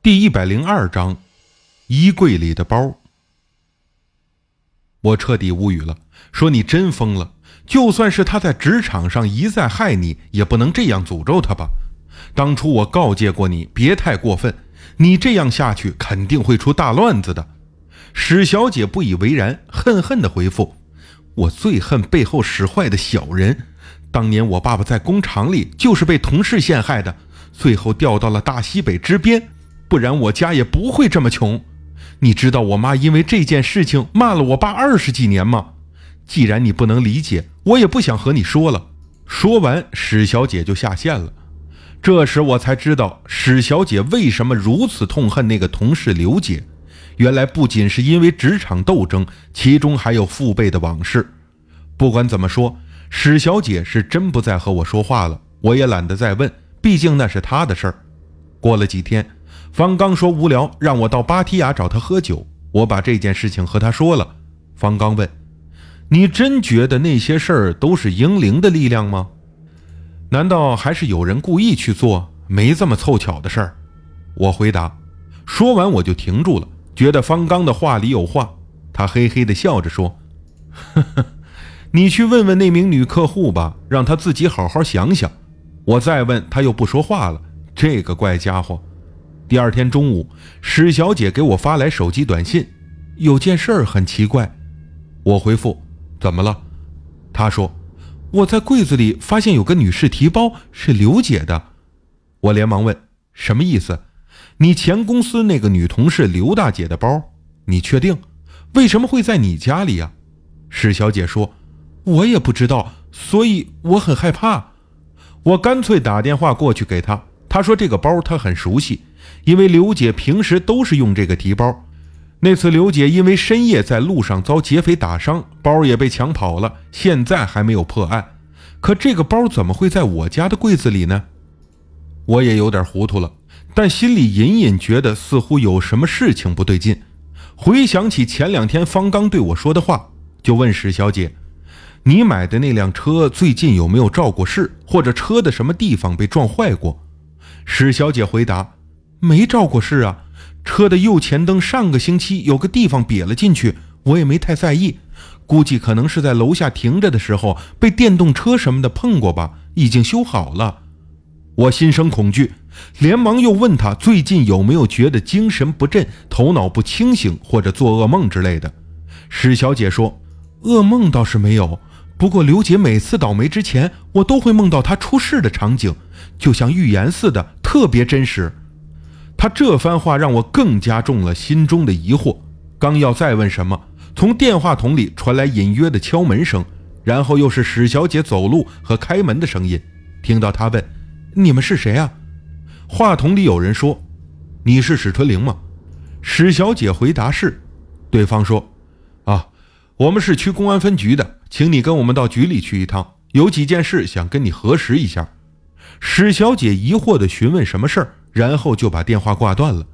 第一百零二章，衣柜里的包。我彻底无语了，说你真疯了！就算是他在职场上一再害你，也不能这样诅咒他吧？当初我告诫过你，别太过分，你这样下去肯定会出大乱子的。史小姐不以为然，恨恨的回复：“我最恨背后使坏的小人。当年我爸爸在工厂里就是被同事陷害的，最后调到了大西北支边。”不然我家也不会这么穷。你知道我妈因为这件事情骂了我爸二十几年吗？既然你不能理解，我也不想和你说了。说完，史小姐就下线了。这时我才知道史小姐为什么如此痛恨那个同事刘姐。原来不仅是因为职场斗争，其中还有父辈的往事。不管怎么说，史小姐是真不再和我说话了。我也懒得再问，毕竟那是她的事儿。过了几天。方刚说无聊，让我到芭提雅找他喝酒。我把这件事情和他说了。方刚问：“你真觉得那些事儿都是英灵的力量吗？难道还是有人故意去做？没这么凑巧的事儿。”我回答。说完我就停住了，觉得方刚的话里有话。他嘿嘿地笑着说：“呵呵，你去问问那名女客户吧，让她自己好好想想。”我再问他又不说话了。这个怪家伙。第二天中午，史小姐给我发来手机短信，有件事儿很奇怪。我回复：“怎么了？”她说：“我在柜子里发现有个女士提包，是刘姐的。”我连忙问：“什么意思？你前公司那个女同事刘大姐的包？你确定？为什么会在你家里呀？”史小姐说：“我也不知道，所以我很害怕。我干脆打电话过去给她。她说这个包她很熟悉。”因为刘姐平时都是用这个提包，那次刘姐因为深夜在路上遭劫匪打伤，包也被抢跑了，现在还没有破案。可这个包怎么会在我家的柜子里呢？我也有点糊涂了，但心里隐隐觉得似乎有什么事情不对劲。回想起前两天方刚对我说的话，就问史小姐：“你买的那辆车最近有没有肇过事，或者车的什么地方被撞坏过？”史小姐回答。没照过事啊，车的右前灯上个星期有个地方瘪了进去，我也没太在意，估计可能是在楼下停着的时候被电动车什么的碰过吧，已经修好了。我心生恐惧，连忙又问他最近有没有觉得精神不振、头脑不清醒或者做噩梦之类的。史小姐说，噩梦倒是没有，不过刘姐每次倒霉之前，我都会梦到她出事的场景，就像预言似的，特别真实。他这番话让我更加重了心中的疑惑。刚要再问什么，从电话筒里传来隐约的敲门声，然后又是史小姐走路和开门的声音。听到他问：“你们是谁啊？”话筒里有人说：“你是史春玲吗？”史小姐回答是。对方说：“啊，我们是区公安分局的，请你跟我们到局里去一趟，有几件事想跟你核实一下。”史小姐疑惑地询问什么事儿。然后就把电话挂断了，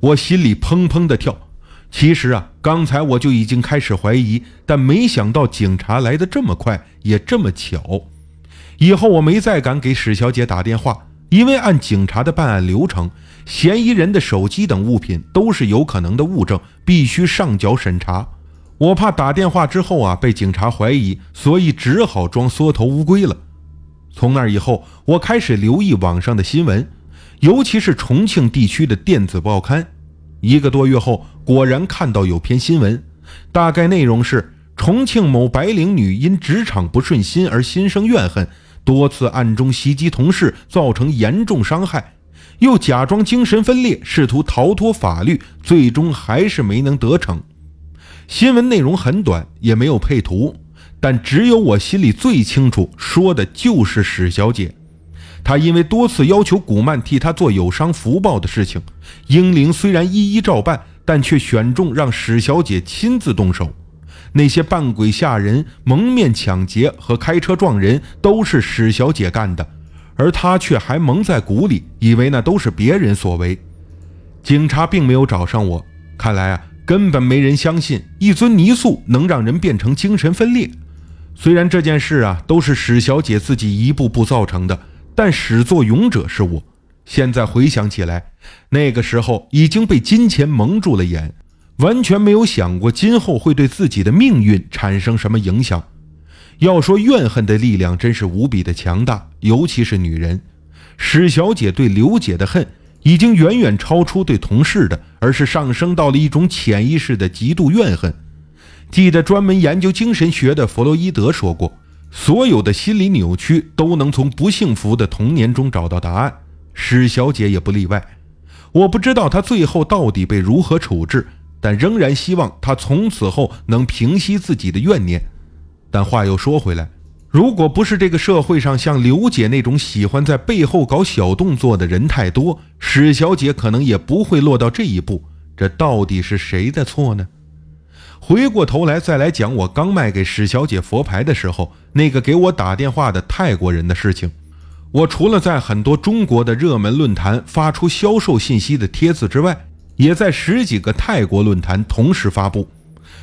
我心里砰砰的跳。其实啊，刚才我就已经开始怀疑，但没想到警察来的这么快，也这么巧。以后我没再敢给史小姐打电话，因为按警察的办案流程，嫌疑人的手机等物品都是有可能的物证，必须上缴审查。我怕打电话之后啊被警察怀疑，所以只好装缩头乌龟了。从那以后，我开始留意网上的新闻。尤其是重庆地区的电子报刊，一个多月后，果然看到有篇新闻，大概内容是重庆某白领女因职场不顺心而心生怨恨，多次暗中袭击同事，造成严重伤害，又假装精神分裂，试图逃脱法律，最终还是没能得逞。新闻内容很短，也没有配图，但只有我心里最清楚，说的就是史小姐。他因为多次要求古曼替他做有伤福报的事情，英灵虽然一一照办，但却选中让史小姐亲自动手。那些扮鬼吓人、蒙面抢劫和开车撞人都是史小姐干的，而他却还蒙在鼓里，以为那都是别人所为。警察并没有找上我，看来啊，根本没人相信一尊泥塑能让人变成精神分裂。虽然这件事啊，都是史小姐自己一步步造成的。但始作俑者是我，现在回想起来，那个时候已经被金钱蒙住了眼，完全没有想过今后会对自己的命运产生什么影响。要说怨恨的力量真是无比的强大，尤其是女人。史小姐对刘姐的恨已经远远超出对同事的，而是上升到了一种潜意识的极度怨恨。记得专门研究精神学的弗洛伊德说过，所有的心理扭曲都能从不幸福的童年中找到答案，史小姐也不例外。我不知道她最后到底被如何处置，但仍然希望她从此后能平息自己的怨念。但话又说回来，如果不是这个社会上像刘姐那种喜欢在背后搞小动作的人太多，史小姐可能也不会落到这一步。这到底是谁的错呢？回过头来再来讲我刚卖给史小姐佛牌的时候，那个给我打电话的泰国人的事情。我除了在很多中国的热门论坛发出销售信息的帖子之外，也在十几个泰国论坛同时发布。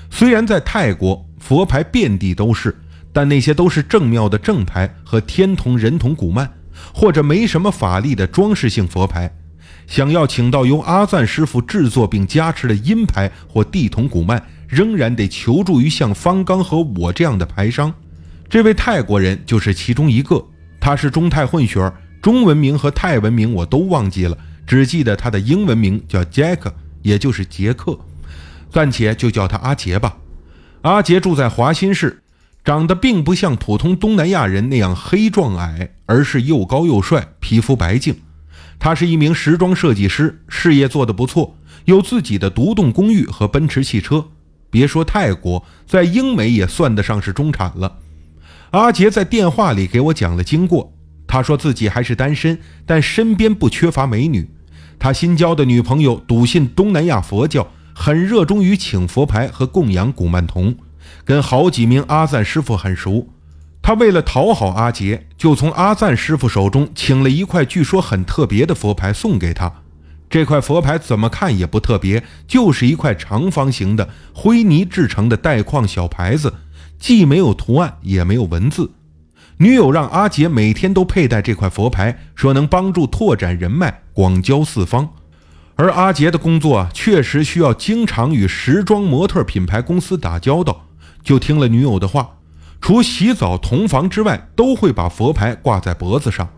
虽然在泰国，佛牌遍地都是，但那些都是正庙的正牌和天童、人童、古曼，或者没什么法力的装饰性佛牌。想要请到由阿赞师傅制作并加持的阴牌或地童、古曼，仍然得求助于像方刚和我这样的牌商。这位泰国人就是其中一个，他是中泰混血儿，中文名和泰文名我都忘记了，只记得他的英文名叫 Jack，也就是杰克，暂且就叫他阿杰吧。阿杰住在华新市，长得并不像普通东南亚人那样黑壮矮，而是又高又帅，皮肤白净。他是一名时装设计师，事业做得不错，有自己的独栋公寓和奔驰汽车。别说泰国，在英美也算得上是中产了。阿杰在电话里给我讲了经过，他说自己还是单身，但身边不缺乏美女。他新交的女朋友笃信东南亚佛教。很热衷于请佛牌和供养古曼童，跟好几名阿赞师傅很熟。他为了讨好阿杰，就从阿赞师傅手中请了一块据说很特别的佛牌送给他。这块佛牌怎么看也不特别，就是一块长方形的灰泥制成的带框小牌子，既没有图案，也没有文字。女友让阿杰每天都佩戴这块佛牌，说能帮助拓展人脉，广交四方。而阿杰的工作确实需要经常与时装模特品牌公司打交道，就听了女友的话，除洗澡同房之外，都会把佛牌挂在脖子上。